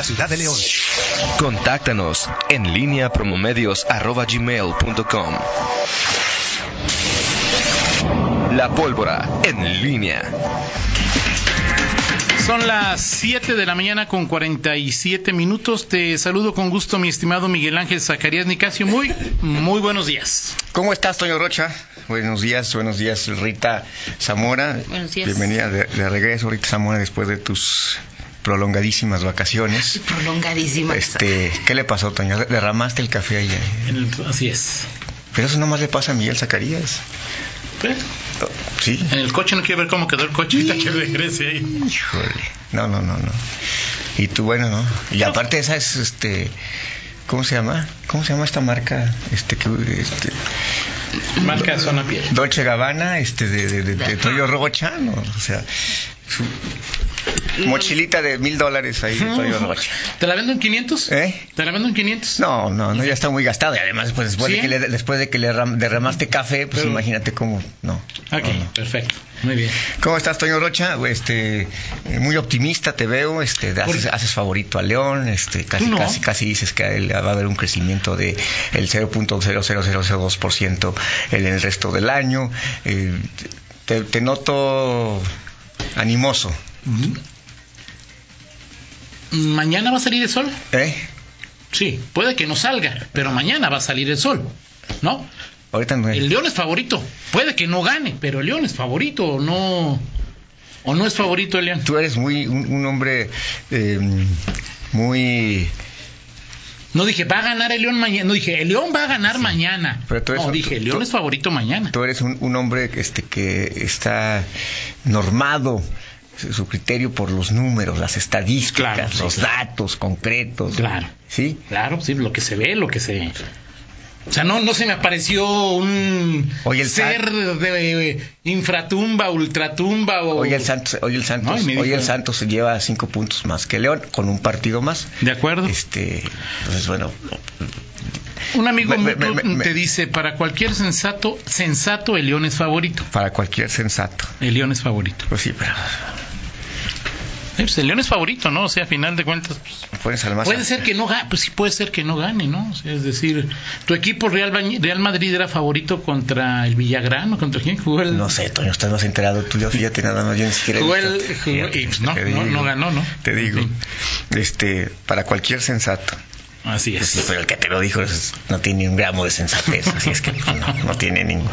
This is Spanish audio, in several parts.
la ciudad de León. Contáctanos en línea promomedios.com. La pólvora en línea. Son las 7 de la mañana con 47 minutos. Te saludo con gusto, mi estimado Miguel Ángel Zacarías Nicasio. Muy, muy buenos días. ¿Cómo estás, Toño Rocha? Buenos días, buenos días, Rita Zamora. Buenos días. Bienvenida de, de regreso, Rita Zamora, después de tus prolongadísimas vacaciones. Prolongadísimas. Este, ¿qué le pasó, Toño? Derramaste el café ayer. así es. Pero eso nomás le pasa a Miguel Zacarías. ¿Eh? Sí. En el coche no quiero ver cómo quedó el coche ahorita que regrese ahí. Híjole. No, no, no, no. Y tú, bueno, ¿no? Y aparte esa es, este... ¿Cómo se llama? ¿Cómo se llama esta marca? Este, que, este, Marca Zona Piel. Dolce Gabbana, este, de, de, de, de Toyo Rocha, ¿no? O sea, mochilita de mil dólares ahí de Toyo Rocha. ¿Te la vendo en 500? ¿Eh? ¿Te la vendo en 500? No, no, no, ya está muy gastado. Y además, pues, después, ¿Sí? de que le, después de que le ram- derramaste café, pues Pero- imagínate cómo. No. Ok, no, no. perfecto. Muy bien. ¿Cómo estás, Toño Rocha? Este, muy optimista te veo, este, haces, favorito a León, este, casi, no. casi, casi dices que va a haber un crecimiento de el 0.00002% en el resto del año. Eh, te, te noto animoso, ¿Mañana va a salir el sol? ¿eh? Sí, puede que no salga, pero mañana va a salir el sol. ¿No? Ahorita no El León es favorito. Puede que no gane, pero el León es favorito o no. ¿O no es favorito el León? Tú eres muy un, un hombre eh, muy No dije, va a ganar el León mañana. No dije, el León va a ganar mañana. Pero tú eres no, un- dije, el León es favorito mañana. Tú eres un, un hombre este, que está normado su criterio por los números, las estadísticas, Claro, sí, los claro. datos concretos. Claro. ¿Sí? Claro, sí, lo que se ve, lo que se. O sea, no, no se me apareció un Oye, el ser de eh, infratumba, ultratumba o. Hoy el Santos, hoy el Santos, No, hoy el Santos lleva cinco puntos más que León con un partido más. ¿De acuerdo? Este, entonces bueno, Un amigo Me- me- me- te dice, para cualquier sensato, sensato, el León es favorito. para cualquier sensato. El León es favorito. Pues sí, pero pues el León es favorito, ¿no? O sea, a final de cuentas, pues, puede ser que no gane, pues sí puede ser que no gane, ¿no? O sea, es decir, tu equipo Real, Real Madrid era favorito contra el Villagrán o contra quién jugó el... No sé, Toño, estás más enterado tú, yo fíjate nada más, yo ni siquiera Jugó el- jugó- Fíjate, y, pues, no, no, no ganó, ¿no? Te digo, este, para cualquier sensato. Así Pues sí, es. pero el que te lo dijo es- no tiene ni un gramo de sensatez, así es que pues, no, no tiene ningún,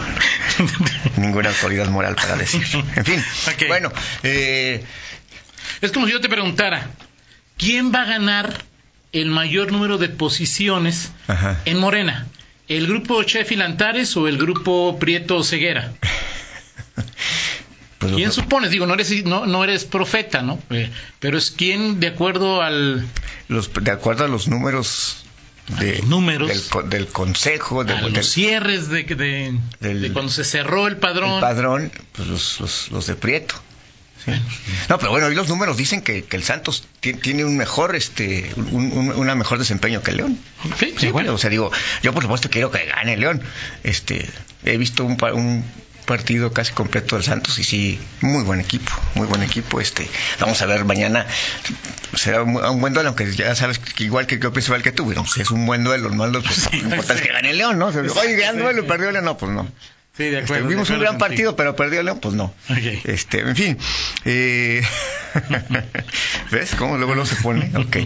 ninguna autoridad moral para decir. En fin, bueno, eh, Es como si yo te preguntara, ¿quién va a ganar el mayor número de posiciones Ajá. en Morena? ¿El grupo Sheffield Antares o el grupo Prieto Ceguera? pues ¿Quién supones? Digo, no eres, no, no eres profeta, ¿no? Eh, pero es quién, de acuerdo al, los- de acuerdo a los números de, los números. del, del consejo, de- a del, los cierres de, de- del- de cuando se cerró el padrón. del padrón, pues los, los, los de Prieto. No, pero bueno, hoy los números dicen que, que el Santos ti- tiene un mejor, este, un, un- una mejor desempeño que el León. Sí, acuerdo. o sea, digo, yo por supuesto quiero que gane el León. Este, he visto un, pa- un partido casi completo del Santos y sí, muy buen equipo, muy buen equipo. Este, vamos a ver mañana, será un, un buen duelo, aunque ya sabes que igual que yo pienso igual que tú, bueno, si es un buen duelo, no pues, lo importante es que gane el León, ¿no? O sea, Oye, gran duelo, perdió el León, no, pues no. Sí, de Este, acuerdo. de vimos un gran partido, pero perdió León, pues no. Este, en fin. eh, ¿Ves cómo luego, luego se pone? Ok.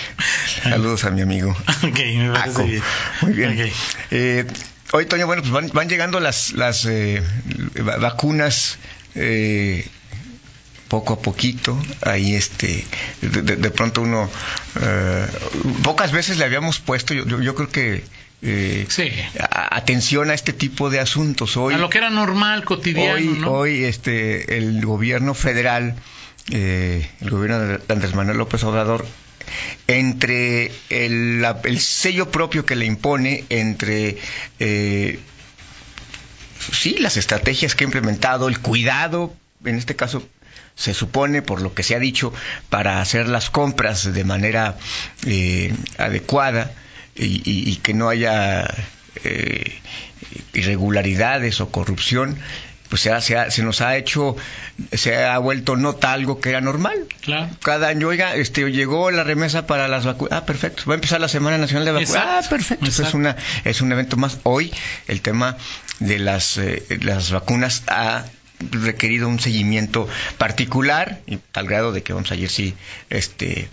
Saludos a mi amigo. Ok, me parece bien. Muy bien. Eh, hoy, Toño, bueno, pues van, van llegando las, las eh, va- vacunas. eh, poco a poquito, ahí este, de pronto uno, eh, pocas veces le habíamos puesto, yo, yo, yo creo que eh, Sí. a- atención a este tipo de asuntos. Hoy, a lo que era normal, cotidiano, hoy, ¿no? hoy este, el gobierno federal, eh, el gobierno de Andrés Manuel López Obrador, entre el, la- el sello propio que le impone, entre eh, sí las estrategias que ha implementado, el cuidado, en este caso se supone, por lo que se ha dicho, para hacer las compras de manera eh, adecuada y, y- y que no haya eh, irregularidades o corrupción, pues se, ha- se, ha- se nos ha hecho, se ha vuelto nota algo que era normal. Claro. Cada año, oiga, este, llegó la remesa para las vacunas. Ah, perfecto. Va a empezar la Semana Nacional de Vacunas. Ah, perfecto. Eso Es, exacto. una, es un evento más. Hoy el tema de las, eh, las vacunas ha requerido un seguimiento particular, y tal grado de que vamos ayer sí, este,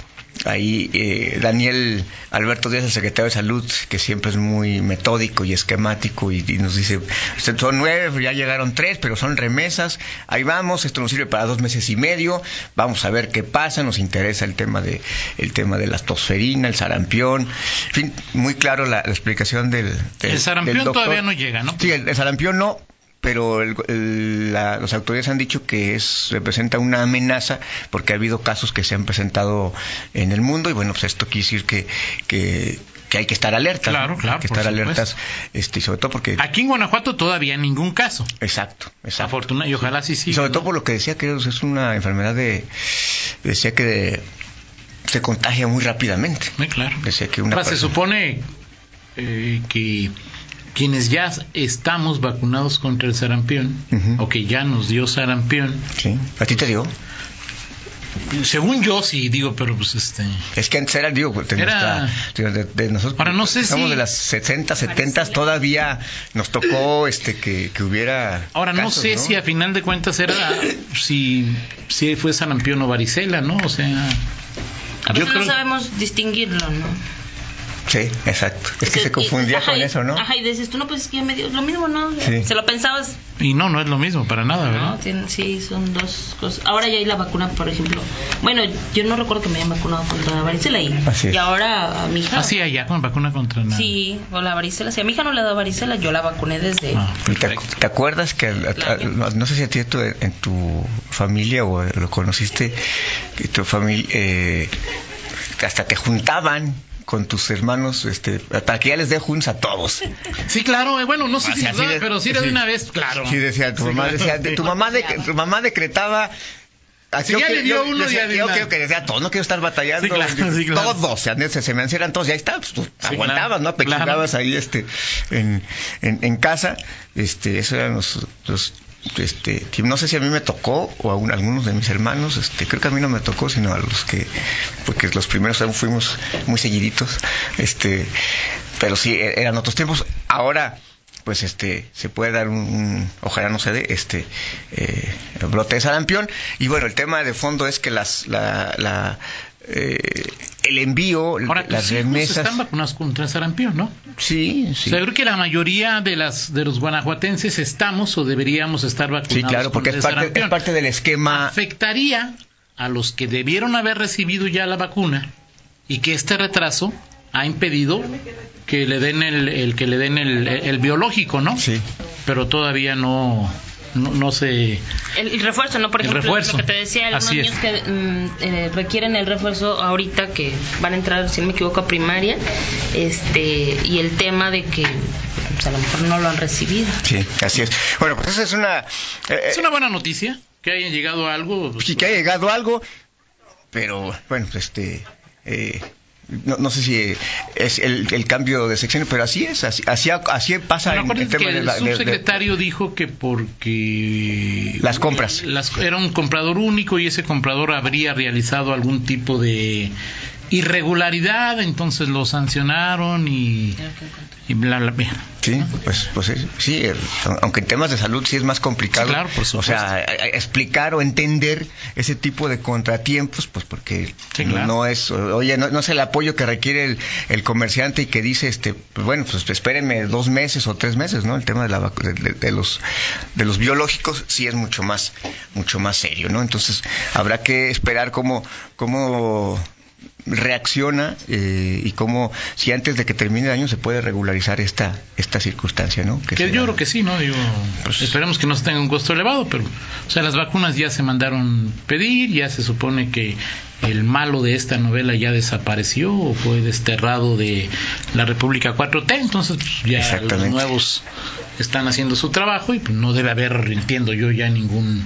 ahí eh, Daniel Alberto Díaz, el secretario de Salud, que siempre es muy metódico y esquemático, y, y nos dice, "Usted, son nueve, ya llegaron tres, pero son remesas, ahí vamos, esto nos sirve para dos meses y medio, vamos a ver qué pasa, nos interesa el tema de, el tema de la tosferina, el sarampión, en fin, muy claro la, la explicación del, del- El sarampión del doctor. todavía no llega, ¿no? Sí, el, el sarampión no, pero el- el- la- las autoridades han dicho que es representa una amenaza porque ha habido casos que se han presentado en el mundo y bueno, pues esto quiere decir que, que, que hay que estar alertas. Claro, ¿no? claro, Hay que estar supuesto. alertas, este, y sobre todo porque... Aquí en Guanajuato todavía ningún caso. Exacto, exacto. Afortunadamente, y ojalá sí sí. Y sobre todo por lo que decía que es una enfermedad de... Decía que de- se contagia muy rápidamente. Muy claro. Decía que una Ahora, se supone eh, que quienes ya estamos vacunados contra el sarampión, Ujú. o que ya nos dio sarampión, Sí, ¿a ti te dio? según yo sí digo, pero pues este... Es que antes era, digo, de, Era- nuestra- de- de nosotros. Ahora, no sé somos si- de las 60, 70, todavía nos tocó este que, que hubiera. Ahora no casos, sé si a final de cuentas era si, si fue sarampión o varicela, ¿no? O sea, A yo creo no sabemos distinguirlo, ¿no? Sí, exacto. Es que Y- se confundía con eso, ¿no? Ajá, y dices, tú no, pues es que ya me dio lo mismo, ¿no? Sí. Se lo pensabas, y no, no es lo mismo para nada, ¿no? ¿verdad? Tienen- sí, son dos cosas. Ahora ya hay la vacuna, por ejemplo. Bueno, yo no recuerdo que me hayan vacunado contra la varicela y, Así es. y ahora a mi hija. Ah, sí, allá con vacuna contra nada. Sí, o la varicela. Si a mi hija no le da varicela, yo la vacuné desde. Ah, ¿Y ¿Te, acuerdas que, a- a- Claro. no, no sé si a ti tu- en tu familia o lo conociste, que tu familia, eh, que hasta te juntaban con tus hermanos, este, para que ya les dé juntos a todos. Sí, claro, eh, bueno, no sé si sí de- pero sí era de sí. una vez, claro. Sí, decía, tu Sí, mamá decía, de- tu mamá, de, tu mamá decretaba... Si yo ya que- le dio yo uno, decía, yo creo que decía, todos no quiero estar batallando. Sí, claro, Yo- sí, claro. Todos, o sea, se, me encierran todos, ya está, pues tú Sí, aguantabas, claro, ¿no? Pechugabas claro. ahí, este, en, en, en casa, este, eso eran los, los este, no sé si a mí me tocó o a un- algunos de mis hermanos, este, creo que a mí no me tocó, sino a los que, porque los primeros fuimos muy seguiditos, este, pero sí, e- eran otros tiempos. Ahora, pues este se puede dar un, un- ojalá no se dé este eh, brote de sarampión. Y bueno el tema de fondo es que las la, la, eh, el envío Ahora, las hijos remesas están vacunados contra sarampión, ¿no? sí sí. O sea, yo creo que la mayoría de las de los guanajuatenses estamos o deberíamos estar vacunados sí claro porque es parte, es parte del esquema. Afectaría a los que debieron haber recibido ya la vacuna y que este retraso ha impedido que le den el, el que le den el, el biológico, ¿no? sí Pero todavía no no, no se El, el refuerzo, ¿no? Por El ejemplo, refuerzo. lo que te decía, algunos Así es. niños que mm, eh, requieren el refuerzo ahorita, que van a entrar, si no me equivoco, a primaria, este y el tema de que pues, a lo mejor no lo han recibido. sí así es bueno pues esa es una eh, es una buena noticia que hayan llegado a algo. pues, sí que ha llegado algo pero bueno pues este eh, no, no sé si es el, el cambio de sección, pero así es, así, así, así pasa Bueno, en el tema que de el la- de- de- subsecretario dijo que porque Las compras. las- era un comprador único y ese comprador habría realizado algún tipo de irregularidad, entonces lo sancionaron y, y bla bla bla. Sí, pues, pues sí, el- aunque en temas de salud sí es más complicado. Sí, claro, por O supuesto. sea, a- a- explicar o entender ese tipo de contratiempos, pues porque Sí, no- claro. no es, oye, no, no es el apoyo que requiere el, el comerciante y que dice, este, pues bueno, pues espérenme dos meses o tres meses, ¿no? El tema de, la, de- de los de los biológicos sí es mucho más mucho más serio, ¿no? Entonces habrá que esperar cómo cómo reacciona eh, y cómo si antes de que termine el año se puede regularizar esta esta circunstancia, ¿no? Que se yo creo que sí, ¿no? Digo, pues, esperemos que no tenga un costo elevado, pero, o sea, las vacunas ya se mandaron pedir, ya se supone que el malo de esta novela ya desapareció o fue desterrado de la República 4T, entonces pues, ya los nuevos están haciendo su trabajo y pues, no debe haber, entiendo yo, ya ningún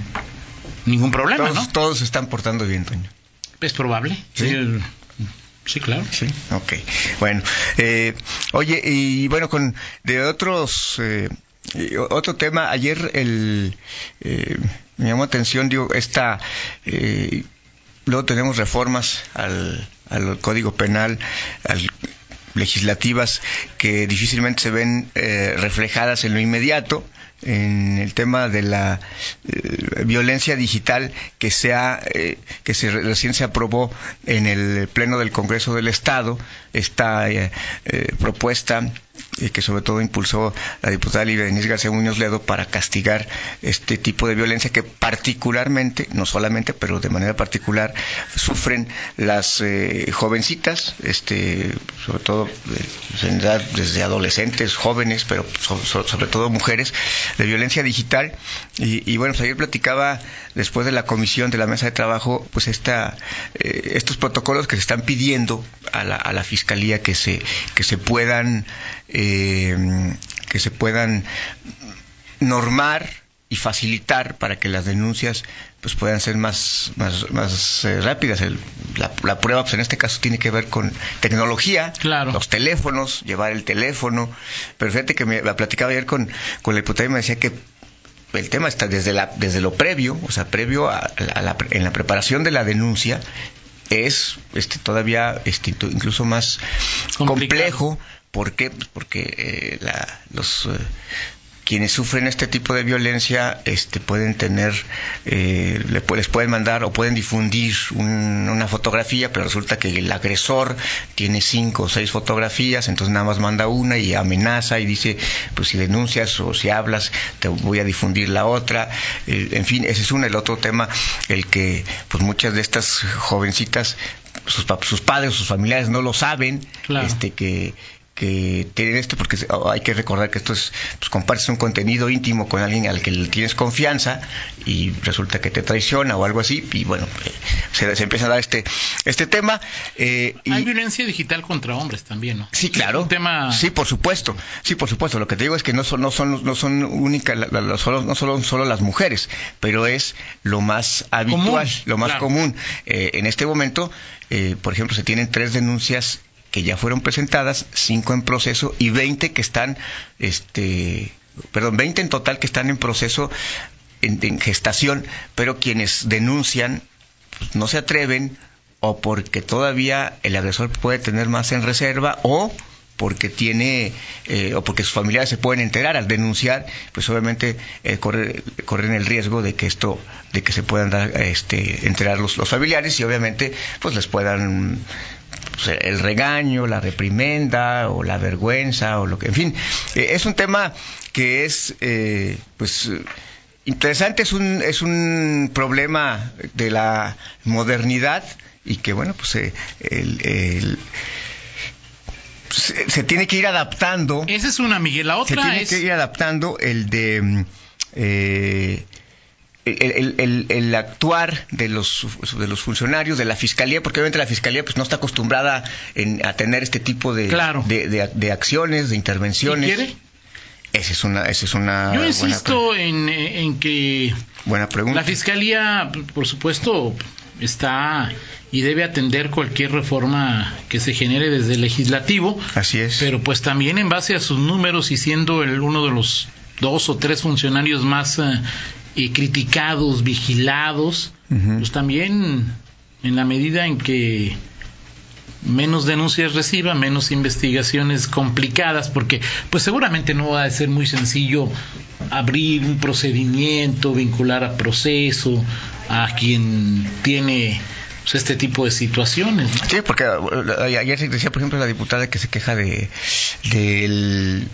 ningún problema, todos, ¿no? todos se están portando bien, Toño. Es probable. ¿Sí? Sí, sí, claro. Sí, ok. Bueno, eh, oye, y bueno, con de otros eh, otro tema, ayer el, eh, me llamó atención, digo, esta, eh, luego tenemos reformas al, al Código Penal, al legislativas que difícilmente se ven eh, reflejadas en lo inmediato en el tema de la eh, violencia digital que se ha, eh, que se recién se aprobó en el pleno del Congreso del Estado esta eh, eh, propuesta eh, que sobre todo impulsó la diputada Lidia Denise García Muñoz Ledo para castigar este tipo de violencia que particularmente, no solamente, pero de manera particular, sufren las eh, jovencitas, este, sobre todo eh, en edad desde adolescentes, jóvenes, pero so- so- sobre todo mujeres, de violencia digital. Y, y bueno, pues ayer platicaba después de la comisión de la mesa de trabajo, pues esta, eh, estos protocolos que se están pidiendo a la, a la fiscalía que se, que se puedan, eh, que se puedan normar y facilitar para que las denuncias pues puedan ser más más, más eh, rápidas El- la, la prueba pues en este caso tiene que ver con tecnología Claro. los teléfonos llevar el teléfono pero fíjate que me la platicaba ayer con con la diputada y me decía que el tema está desde la desde lo previo o sea previo a, a la, en la preparación de la denuncia es este todavía este, incluso más Complicado. complejo ¿Por qué? Pues porque eh, la- los eh, quienes sufren este tipo de violencia este, pueden tener, eh, les pueden mandar o pueden difundir un- una fotografía, pero resulta que el agresor tiene cinco o seis fotografías, entonces nada más manda una y amenaza y dice, pues si denuncias o si hablas, te voy a difundir la otra. Eh, en fin, ese es uno. El otro tema, el que pues muchas de estas jovencitas, sus, sus padres sus familiares no lo saben, Claro. este que que tienen esto porque oh, hay que recordar que esto es pues compartes un contenido íntimo con alguien al que le tienes confianza y resulta que te traiciona o algo así y bueno eh, se, se empieza a dar este este tema eh, y Hay violencia digital contra hombres también, ¿no? Sí, claro. Un tema... Sí, por supuesto. Sí, por supuesto. Lo que te digo es que no son, no son, no son únicas, la- solo, no solo, solo las mujeres, pero es lo más habitual, Común, lo más claro. común. Eh, en este momento, eh, por ejemplo, se tienen tres denuncias que ya fueron presentadas, cinco en proceso y 20 que están, este, perdón, 20 en total que están en proceso en, en gestación, pero quienes denuncian pues, no se atreven o porque todavía el agresor puede tener más en reserva o porque tiene eh, o porque sus familiares se pueden enterar al denunciar pues obviamente eh, corre- corren el riesgo de que esto de que se puedan dar este enterar los, los familiares y obviamente pues les puedan pues, el regaño, la reprimenda o la vergüenza o lo que, en fin, eh, es un tema que es, eh, pues, interesante, es un, es un problema de la modernidad y que, bueno, pues, eh, el- el- se, se tiene que ir adaptando Esa es una, Miguel. La se otra tiene es... que ir adaptando el de mm, eh, el, el- el- el actuar de los de los funcionarios de la fiscalía porque obviamente la fiscalía pues no está acostumbrada en- a tener este tipo de, Claro. de, de- de acciones de ¿Y intervenciones quiere? esa es una esa es una Yo buena, insisto en, en que buena pregunta la fiscalía, por supuesto, está y debe atender cualquier reforma que se genere desde el legislativo, así es pero pues también en base a sus números y siendo el uno de los dos o tres funcionarios más eh, eh, criticados, vigilados, pues también en la medida en que menos denuncias reciba, menos investigaciones complicadas, porque pues seguramente no va a ser muy sencillo abrir un procedimiento, vincular a proceso a quien tiene pues, este tipo de situaciones. ¿no? Sí, porque eh, ayer se decía, por ejemplo, la diputada que se queja de del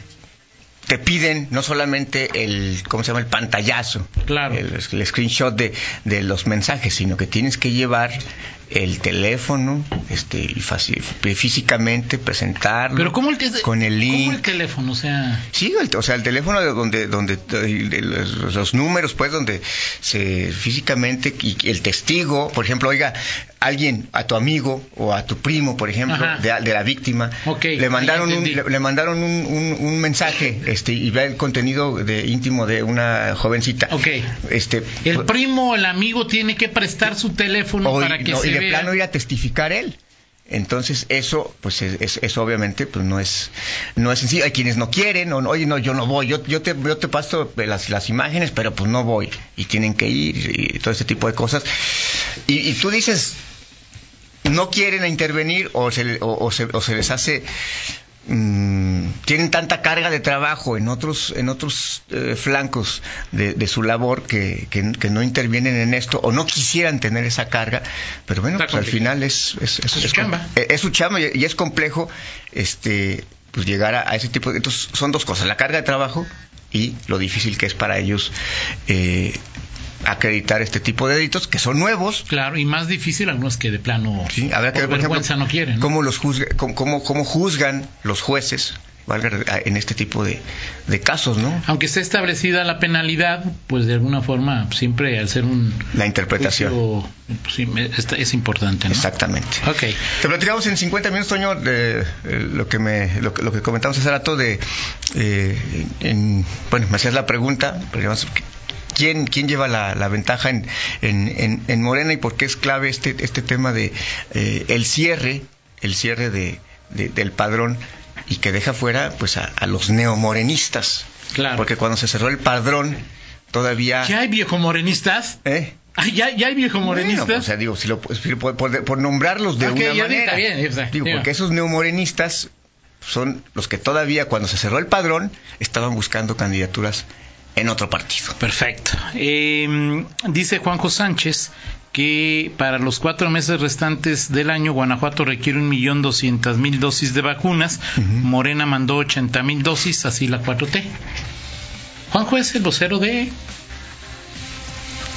te piden no solamente el cómo se llama el pantallazo, Claro. el, el screenshot de, de los mensajes, sino que tienes que llevar el teléfono, este, y faci- físicamente presentarlo, Pero ¿cómo el, con el cómo link. el teléfono? O sea, Sí, el- o sea, el teléfono de donde, donde de los, los números, pues, donde se físicamente y el testigo, por ejemplo, oiga, alguien, a tu amigo o a tu primo, por ejemplo, de, de la víctima, le mandaron un, le, le mandaron un, un- un mensaje, este, y ve el contenido de íntimo de una jovencita. Ok. Este, el primo o el amigo tiene que prestar su teléfono o, para que no, se y de vea. plano ir a testificar él. Entonces eso, pues es, es, obviamente, pues no es, no es sencillo. Hay quienes no quieren, o oye, no, yo no voy, yo, yo te, yo te paso las, las imágenes, pero pues no voy y tienen que ir y todo este tipo de cosas. Y, y tú dices, no quieren intervenir o se, o, se, o se les hace mm, tienen tanta carga de trabajo en otros en otros eh, flancos de, su labor que, que, no intervienen en esto o no quisieran tener esa carga. Pero bueno pues al final es es, es, su chamba. es, su chamba y, es complejo este pues llegar a, a, ese tipo de entonces son dos cosas la carga de trabajo y lo difícil que es para ellos eh, acreditar este tipo de delitos que son nuevos. Claro, y más difícil algunos que de plano sí, habrá que ver, por vergüenza no quieren. Cómo, los cómo, cómo, juzgan los jueces en este tipo de, de, casos, ¿no? Aunque esté establecida la penalidad, pues de alguna forma siempre al ser un... La interpretación. pues, sí, es, importante, ¿no? Exactamente. Ok. Te platicamos en 50 minutos, Toño, de, eh, lo, que me, lo, que comentamos hace rato de... Eh, en, bueno, me hacías la pregunta, pero quién, quién lleva la, la ventaja en, en, en, Morena y por qué es clave este, este tema de eh, el cierre, el cierre de, del padrón y que deja fuera pues a, los neomorenistas. Claro. Porque cuando se cerró el padrón todavía... ¿Ya hay viejo morenistas? ¿Eh? Ah, ¿ya, ¿Ya hay viejo morenistas? o sea, digo, si lo, por, por, nombrarlos de una manera. Bien, digo, porque esos neomorenistas son los que todavía cuando se cerró el padrón estaban buscando candidaturas en otro partido. Perfecto. Eh, dice Juanjo Sánchez que para los cuatro meses restantes del año Guanajuato requiere un millón doscientas mil dosis de vacunas. Morena mandó ochenta mil dosis, así la 4T. Juanjo es el vocero de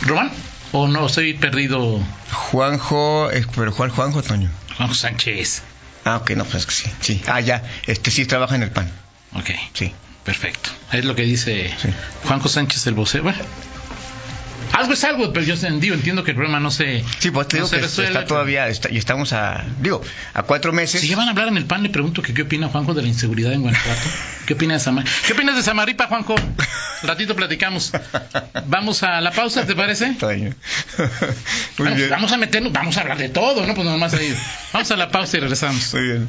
Román o no estoy perdido. Juanjo, eh, pero Juan Juanjo Toño. Juanjo Sánchez. Ah, ok, no, pues que sí, sí. Ah, ya, este sí trabaja en el PAN. Ok. Sí. Perfecto. Es lo que dice Juanjo Sánchez el vocero. Bueno, algo es algo, pero yo digo, entiendo que el problema no se. Sí, pues te digo que está todavía, y estamos a, digo, a cuatro meses. Si ya van a hablar en el PAN, le pregunto que qué opina Juanjo de la inseguridad en Guanajuato. ¿Qué opina de Samar? ¿Qué opinas de Samaripa, Juanjo? ratito platicamos. Vamos a la pausa, ¿te parece? Muy bien. Vamos a meternos, vamos a hablar de todo, ¿no? Pues nomás ahí. Vamos a la pausa y regresamos. Muy bien.